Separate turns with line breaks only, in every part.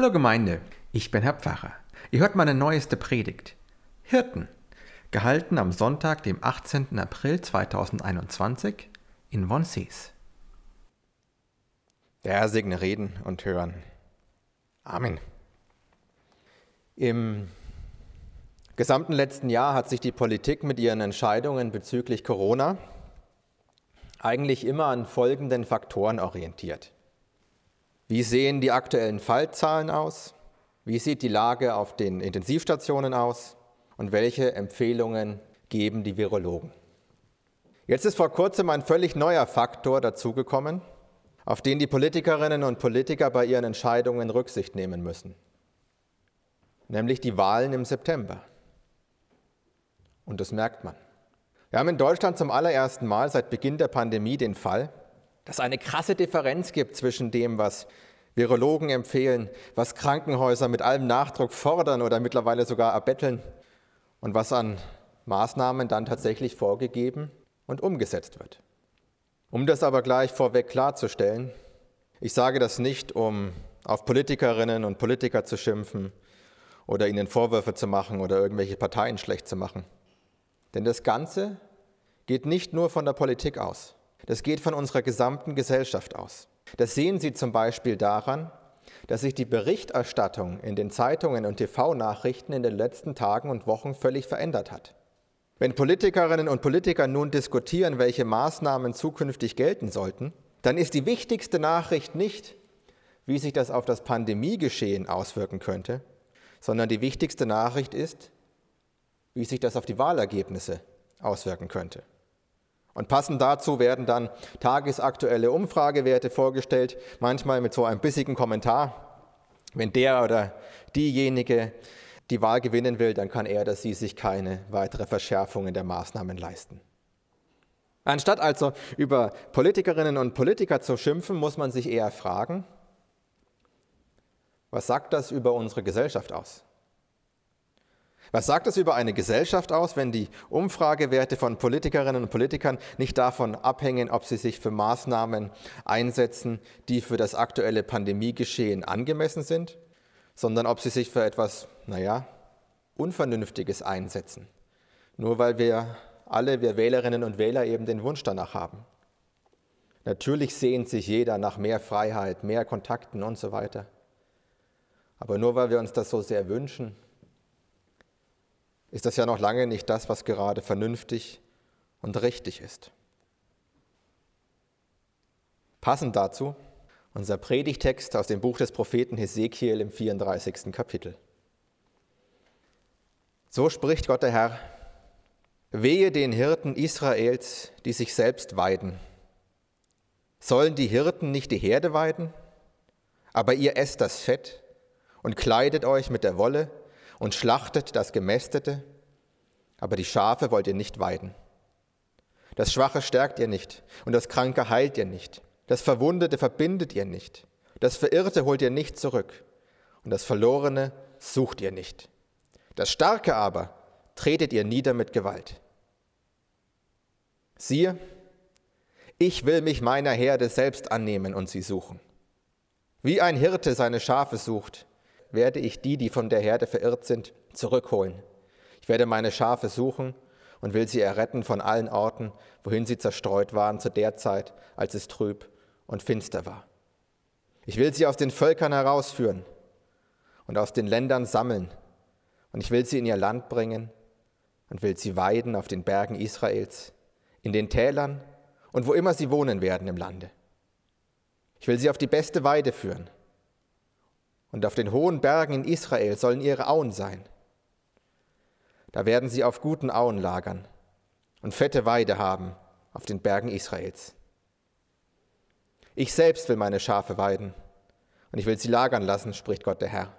Hallo Gemeinde, ich bin Herr Pfarrer. Ihr hört meine neueste Predigt. Hirten, gehalten am Sonntag, dem 18. April 2021 in Wonsees.
Der Herr segne Reden und Hören. Amen. Im gesamten letzten Jahr hat sich die Politik mit ihren Entscheidungen bezüglich Corona eigentlich immer an folgenden Faktoren orientiert. Wie sehen die aktuellen Fallzahlen aus? Wie sieht die Lage auf den Intensivstationen aus? Und welche Empfehlungen geben die Virologen? Jetzt ist vor kurzem ein völlig neuer Faktor dazugekommen, auf den die Politikerinnen und Politiker bei ihren Entscheidungen Rücksicht nehmen müssen, nämlich die Wahlen im September. Und das merkt man. Wir haben in Deutschland zum allerersten Mal seit Beginn der Pandemie den Fall, dass eine krasse Differenz gibt zwischen dem, was Virologen empfehlen, was Krankenhäuser mit allem Nachdruck fordern oder mittlerweile sogar erbetteln und was an Maßnahmen dann tatsächlich vorgegeben und umgesetzt wird. Um das aber gleich vorweg klarzustellen, ich sage das nicht, um auf Politikerinnen und Politiker zu schimpfen oder ihnen Vorwürfe zu machen oder irgendwelche Parteien schlecht zu machen. Denn das Ganze geht nicht nur von der Politik aus, das geht von unserer gesamten Gesellschaft aus. Das sehen Sie zum Beispiel daran, dass sich die Berichterstattung in den Zeitungen und TV-Nachrichten in den letzten Tagen und Wochen völlig verändert hat. Wenn Politikerinnen und Politiker nun diskutieren, welche Maßnahmen zukünftig gelten sollten, dann ist die wichtigste Nachricht nicht, wie sich das auf das Pandemiegeschehen auswirken könnte, sondern die wichtigste Nachricht ist, wie sich das auf die Wahlergebnisse auswirken könnte. Und passend dazu werden dann tagesaktuelle Umfragewerte vorgestellt, manchmal mit so einem bissigen Kommentar. Wenn der oder diejenige die Wahl gewinnen will, dann kann er oder sie sich keine weitere Verschärfungen der Maßnahmen leisten. Anstatt also über Politikerinnen und Politiker zu schimpfen, muss man sich eher fragen, was sagt das über unsere Gesellschaft aus? Was sagt es über eine Gesellschaft aus, wenn die Umfragewerte von Politikerinnen und Politikern nicht davon abhängen, ob sie sich für Maßnahmen einsetzen, die für das aktuelle Pandemiegeschehen angemessen sind, sondern ob sie sich für etwas, naja, Unvernünftiges einsetzen, nur weil wir alle, wir Wählerinnen und Wähler eben den Wunsch danach haben. Natürlich sehnt sich jeder nach mehr Freiheit, mehr Kontakten und so weiter. Aber nur weil wir uns das so sehr wünschen, ist das ja noch lange nicht das, was gerade vernünftig und richtig ist. Passend dazu unser Predigtext aus dem Buch des Propheten Hesekiel im 34. Kapitel. So spricht Gott der Herr, wehe den Hirten Israels, die sich selbst weiden. Sollen die Hirten nicht die Herde weiden? Aber ihr esst das Fett und kleidet euch mit der Wolle und schlachtet das Gemästete, aber die Schafe wollt ihr nicht weiden. Das Schwache stärkt ihr nicht und das Kranke heilt ihr nicht. Das Verwundete verbindet ihr nicht. Das Verirrte holt ihr nicht zurück und das Verlorene sucht ihr nicht. Das Starke aber tretet ihr nieder mit Gewalt. Siehe, ich will mich meiner Herde selbst annehmen und sie suchen. Wie ein Hirte seine Schafe sucht, werde ich die, die von der Herde verirrt sind, zurückholen. Ich werde meine Schafe suchen und will sie erretten von allen Orten, wohin sie zerstreut waren zu der Zeit, als es trüb und finster war. Ich will sie aus den Völkern herausführen und aus den Ländern sammeln, und ich will sie in ihr Land bringen und will sie weiden auf den Bergen Israels, in den Tälern und wo immer sie wohnen werden im Lande. Ich will sie auf die beste Weide führen und auf den hohen Bergen in Israel sollen ihre Auen sein. Da werden sie auf guten Auen lagern und fette Weide haben auf den Bergen Israels. Ich selbst will meine Schafe weiden und ich will sie lagern lassen, spricht Gott der Herr.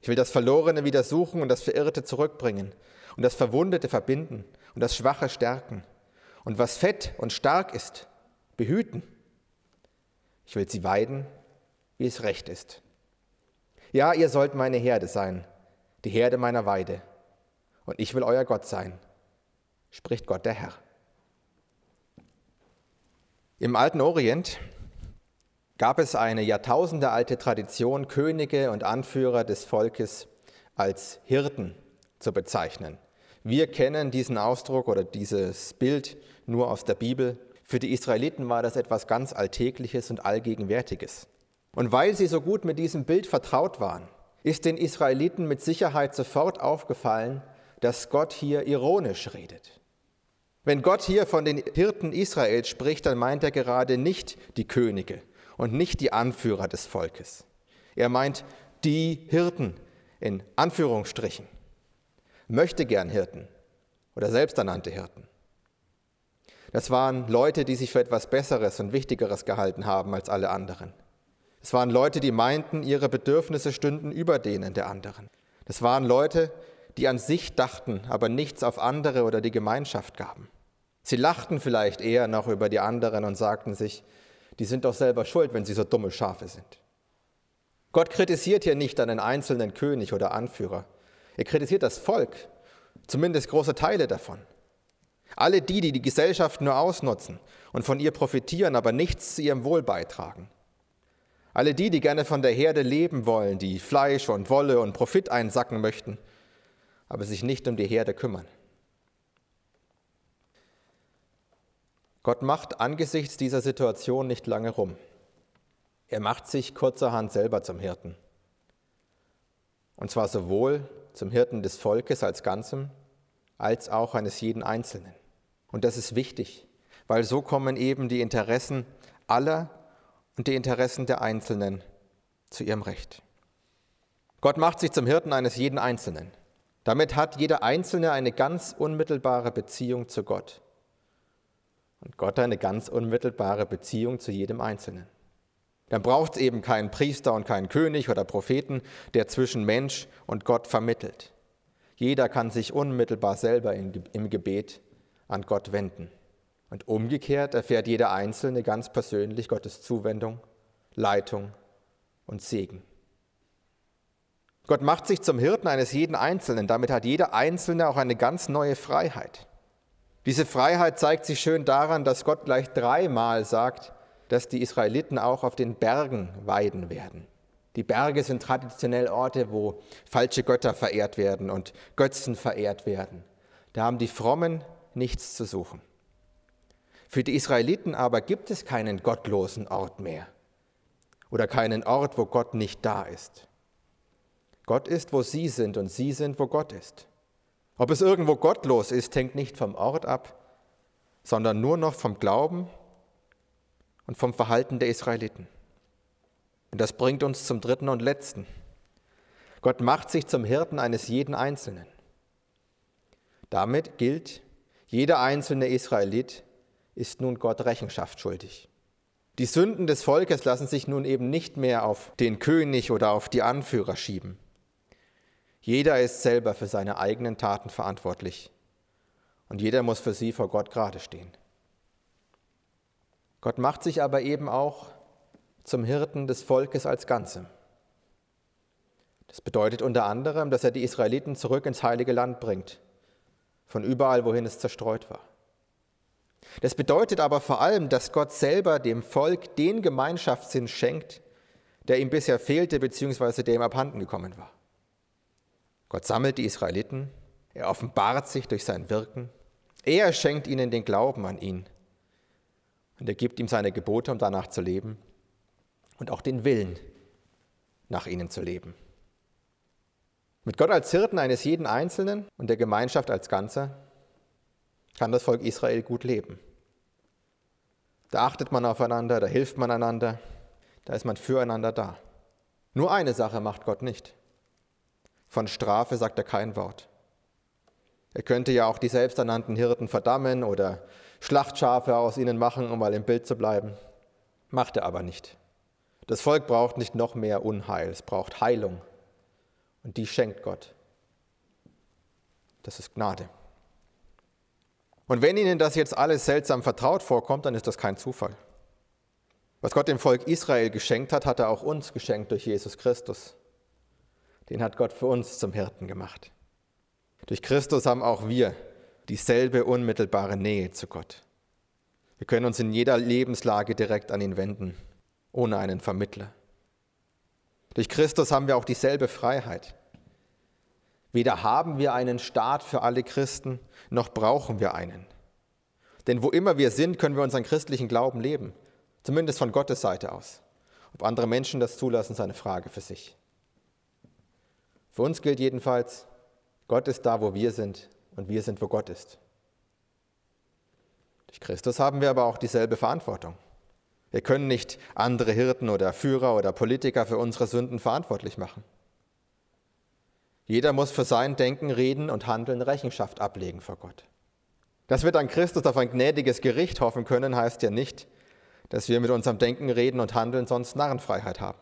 Ich will das Verlorene wieder suchen und das Verirrte zurückbringen und das Verwundete verbinden und das Schwache stärken und was fett und stark ist, behüten. Ich will sie weiden, wie es recht ist. Ja, ihr sollt meine Herde sein, die Herde meiner Weide, und ich will euer Gott sein, spricht Gott der Herr. Im alten Orient gab es eine jahrtausendealte Tradition, Könige und Anführer des Volkes als Hirten zu bezeichnen. Wir kennen diesen Ausdruck oder dieses Bild nur aus der Bibel. Für die Israeliten war das etwas ganz Alltägliches und Allgegenwärtiges. Und weil sie so gut mit diesem Bild vertraut waren, ist den Israeliten mit Sicherheit sofort aufgefallen, dass Gott hier ironisch redet. Wenn Gott hier von den Hirten Israels spricht, dann meint er gerade nicht die Könige und nicht die Anführer des Volkes. Er meint die Hirten in Anführungsstrichen, möchte gern Hirten oder selbsternannte Hirten. Das waren Leute, die sich für etwas Besseres und Wichtigeres gehalten haben als alle anderen. Es waren Leute, die meinten, ihre Bedürfnisse stünden über denen der anderen. Das waren Leute, die an sich dachten, aber nichts auf andere oder die Gemeinschaft gaben. Sie lachten vielleicht eher noch über die anderen und sagten sich, die sind doch selber schuld, wenn sie so dumme Schafe sind. Gott kritisiert hier nicht einen einzelnen König oder Anführer. Er kritisiert das Volk, zumindest große Teile davon. Alle die, die die Gesellschaft nur ausnutzen und von ihr profitieren, aber nichts zu ihrem Wohl beitragen. Alle die, die gerne von der Herde leben wollen, die Fleisch und Wolle und Profit einsacken möchten, aber sich nicht um die Herde kümmern. Gott macht angesichts dieser Situation nicht lange rum. Er macht sich kurzerhand selber zum Hirten. Und zwar sowohl zum Hirten des Volkes als Ganzem, als auch eines jeden Einzelnen. Und das ist wichtig, weil so kommen eben die Interessen aller und die Interessen der Einzelnen zu ihrem Recht. Gott macht sich zum Hirten eines jeden Einzelnen. Damit hat jeder Einzelne eine ganz unmittelbare Beziehung zu Gott. Und Gott eine ganz unmittelbare Beziehung zu jedem Einzelnen. Dann braucht es eben keinen Priester und keinen König oder Propheten, der zwischen Mensch und Gott vermittelt. Jeder kann sich unmittelbar selber im Gebet an Gott wenden. Und umgekehrt erfährt jeder Einzelne ganz persönlich Gottes Zuwendung, Leitung und Segen. Gott macht sich zum Hirten eines jeden Einzelnen. Damit hat jeder Einzelne auch eine ganz neue Freiheit. Diese Freiheit zeigt sich schön daran, dass Gott gleich dreimal sagt, dass die Israeliten auch auf den Bergen weiden werden. Die Berge sind traditionell Orte, wo falsche Götter verehrt werden und Götzen verehrt werden. Da haben die Frommen nichts zu suchen. Für die Israeliten aber gibt es keinen gottlosen Ort mehr oder keinen Ort, wo Gott nicht da ist. Gott ist, wo sie sind und sie sind, wo Gott ist. Ob es irgendwo gottlos ist, hängt nicht vom Ort ab, sondern nur noch vom Glauben und vom Verhalten der Israeliten. Und das bringt uns zum dritten und letzten. Gott macht sich zum Hirten eines jeden Einzelnen. Damit gilt, jeder einzelne Israelit ist nun Gott Rechenschaft schuldig. Die Sünden des Volkes lassen sich nun eben nicht mehr auf den König oder auf die Anführer schieben. Jeder ist selber für seine eigenen Taten verantwortlich und jeder muss für sie vor Gott gerade stehen. Gott macht sich aber eben auch zum Hirten des Volkes als Ganzem. Das bedeutet unter anderem, dass er die Israeliten zurück ins heilige Land bringt, von überall, wohin es zerstreut war. Das bedeutet aber vor allem, dass Gott selber dem Volk den Gemeinschaftssinn schenkt, der ihm bisher fehlte bzw. der ihm abhanden gekommen war. Gott sammelt die Israeliten, er offenbart sich durch sein Wirken, er schenkt ihnen den Glauben an ihn und er gibt ihm seine Gebote, um danach zu leben und auch den Willen, nach ihnen zu leben. Mit Gott als Hirten eines jeden Einzelnen und der Gemeinschaft als Ganzer kann das Volk Israel gut leben. Da achtet man aufeinander, da hilft man einander, da ist man füreinander da. Nur eine Sache macht Gott nicht. Von Strafe sagt er kein Wort. Er könnte ja auch die selbsternannten Hirten verdammen oder Schlachtschafe aus ihnen machen, um mal im Bild zu bleiben. Macht er aber nicht. Das Volk braucht nicht noch mehr Unheil, es braucht Heilung. Und die schenkt Gott. Das ist Gnade. Und wenn Ihnen das jetzt alles seltsam vertraut vorkommt, dann ist das kein Zufall. Was Gott dem Volk Israel geschenkt hat, hat er auch uns geschenkt durch Jesus Christus. Den hat Gott für uns zum Hirten gemacht. Durch Christus haben auch wir dieselbe unmittelbare Nähe zu Gott. Wir können uns in jeder Lebenslage direkt an ihn wenden. ohne einen Vermittler. Durch Christus haben wir auch dieselbe Freiheit. Weder haben wir einen Staat für alle Christen, noch brauchen wir einen. Denn wo immer wir sind, können wir unseren christlichen Glauben leben, zumindest von Gottes Seite aus. Ob andere Menschen das zulassen, ist eine Frage für sich. Für uns gilt jedenfalls, Gott ist da, wo wir sind und wir sind, wo Gott ist. Durch Christus haben wir aber auch dieselbe Verantwortung. Wir können nicht andere Hirten oder Führer oder Politiker für unsere Sünden verantwortlich machen. Jeder muss für sein Denken, Reden und Handeln Rechenschaft ablegen vor Gott. Dass wir dann Christus auf ein gnädiges Gericht hoffen können, heißt ja nicht, dass wir mit unserem Denken, Reden und Handeln sonst Narrenfreiheit haben.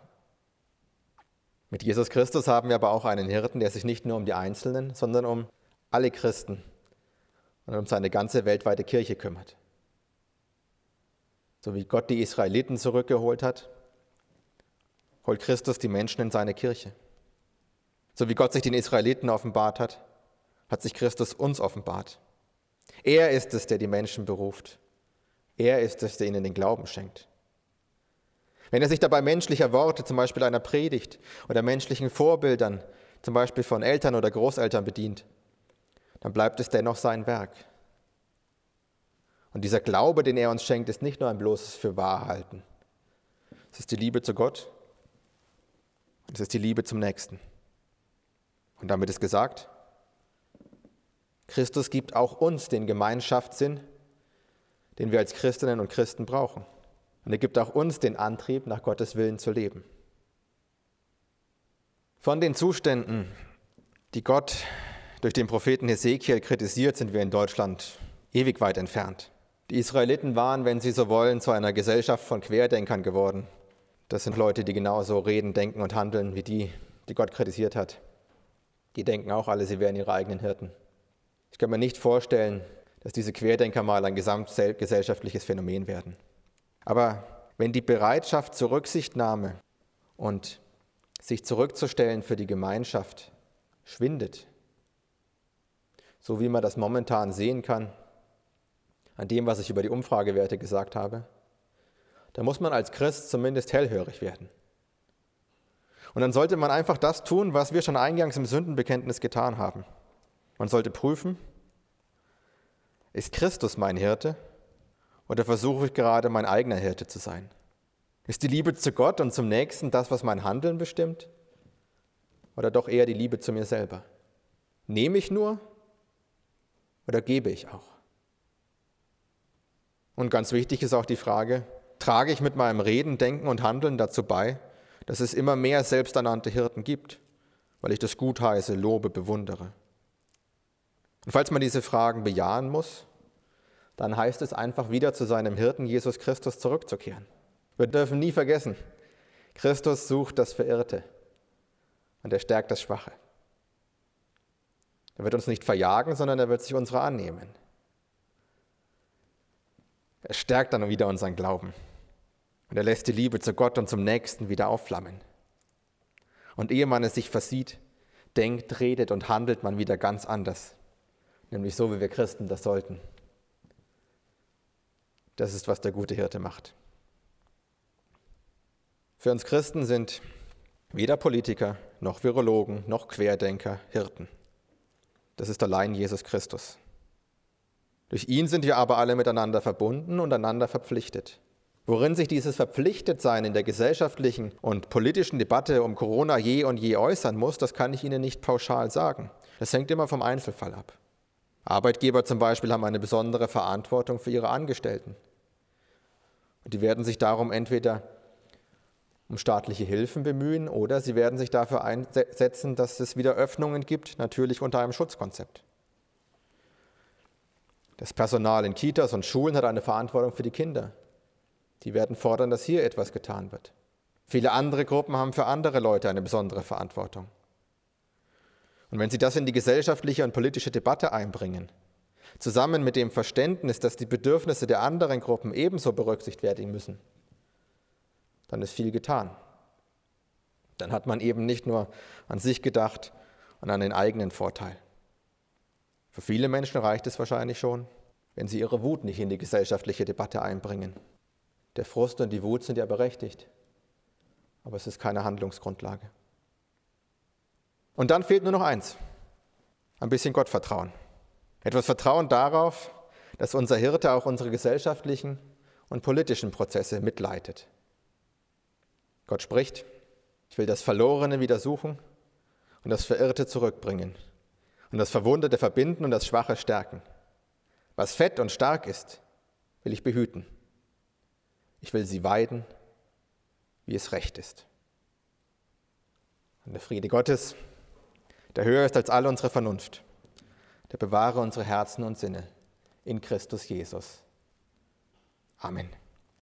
Mit Jesus Christus haben wir aber auch einen Hirten, der sich nicht nur um die Einzelnen, sondern um alle Christen und um seine ganze weltweite Kirche kümmert. So wie Gott die Israeliten zurückgeholt hat, holt Christus die Menschen in seine Kirche. So wie Gott sich den Israeliten offenbart hat, hat sich Christus uns offenbart. Er ist es, der die Menschen beruft. Er ist es, der ihnen den Glauben schenkt. Wenn er sich dabei menschlicher Worte, zum Beispiel einer Predigt oder menschlichen Vorbildern, zum Beispiel von Eltern oder Großeltern bedient, dann bleibt es dennoch sein Werk. Und dieser Glaube, den er uns schenkt, ist nicht nur ein bloßes Fürwahrhalten. Es ist die Liebe zu Gott und es ist die Liebe zum Nächsten. Und damit ist gesagt, Christus gibt auch uns den Gemeinschaftssinn, den wir als Christinnen und Christen brauchen. Und er gibt auch uns den Antrieb, nach Gottes Willen zu leben. Von den Zuständen, die Gott durch den Propheten Hesekiel kritisiert, sind wir in Deutschland ewig weit entfernt. Die Israeliten waren, wenn Sie so wollen, zu einer Gesellschaft von Querdenkern geworden. Das sind Leute, die genauso reden, denken und handeln wie die, die Gott kritisiert hat. Die denken auch alle, sie wären ihre eigenen Hirten. Ich kann mir nicht vorstellen, dass diese Querdenker mal ein gesamtgesellschaftliches Phänomen werden. Aber wenn die Bereitschaft zur Rücksichtnahme und sich zurückzustellen für die Gemeinschaft schwindet, so wie man das momentan sehen kann, an dem, was ich über die Umfragewerte gesagt habe, da muss man als Christ zumindest hellhörig werden. Und dann sollte man einfach das tun, was wir schon eingangs im Sündenbekenntnis getan haben. Man sollte prüfen, ist Christus mein Hirte oder versuche ich gerade mein eigener Hirte zu sein? Ist die Liebe zu Gott und zum Nächsten das, was mein Handeln bestimmt? Oder doch eher die Liebe zu mir selber? Nehme ich nur oder gebe ich auch? Und ganz wichtig ist auch die Frage, trage ich mit meinem Reden, Denken und Handeln dazu bei, dass es immer mehr selbsternannte Hirten gibt, weil ich das gutheiße, lobe, bewundere. Und falls man diese Fragen bejahen muss, dann heißt es einfach wieder zu seinem Hirten Jesus Christus zurückzukehren. Wir dürfen nie vergessen, Christus sucht das Verirrte und er stärkt das Schwache. Er wird uns nicht verjagen, sondern er wird sich unserer annehmen. Er stärkt dann wieder unseren Glauben. Und er lässt die Liebe zu Gott und zum Nächsten wieder aufflammen. Und ehe man es sich versieht, denkt, redet und handelt man wieder ganz anders. Nämlich so, wie wir Christen das sollten. Das ist, was der gute Hirte macht. Für uns Christen sind weder Politiker, noch Virologen, noch Querdenker Hirten. Das ist allein Jesus Christus. Durch ihn sind wir aber alle miteinander verbunden und einander verpflichtet. Worin sich dieses Verpflichtetsein in der gesellschaftlichen und politischen Debatte um Corona je und je äußern muss, das kann ich Ihnen nicht pauschal sagen. Das hängt immer vom Einzelfall ab. Arbeitgeber zum Beispiel haben eine besondere Verantwortung für ihre Angestellten. Und die werden sich darum entweder um staatliche Hilfen bemühen oder sie werden sich dafür einsetzen, dass es wieder Öffnungen gibt, natürlich unter einem Schutzkonzept. Das Personal in Kitas und Schulen hat eine Verantwortung für die Kinder. Die werden fordern, dass hier etwas getan wird. Viele andere Gruppen haben für andere Leute eine besondere Verantwortung. Und wenn sie das in die gesellschaftliche und politische Debatte einbringen, zusammen mit dem Verständnis, dass die Bedürfnisse der anderen Gruppen ebenso berücksichtigt werden müssen, dann ist viel getan. Dann hat man eben nicht nur an sich gedacht und an den eigenen Vorteil. Für viele Menschen reicht es wahrscheinlich schon, wenn sie ihre Wut nicht in die gesellschaftliche Debatte einbringen. Der Frust und die Wut sind ja berechtigt. aber es ist keine Handlungsgrundlage. Und dann fehlt nur noch eins, ein bisschen Gottvertrauen. Etwas Vertrauen darauf, dass unser Hirte auch unsere gesellschaftlichen und politischen Prozesse mitleitet. Gott spricht, ich will das Verlorene wieder suchen und das Verirrte zurückbringen und das Verwundete verbinden und das Schwache stärken. Was fett und stark ist, will ich behüten. Ich will sie weiden, wie es recht ist. Und der Friede Gottes, der höher ist als alle unsere Vernunft, der bewahre unsere Herzen und Sinne in Christus Jesus. Amen.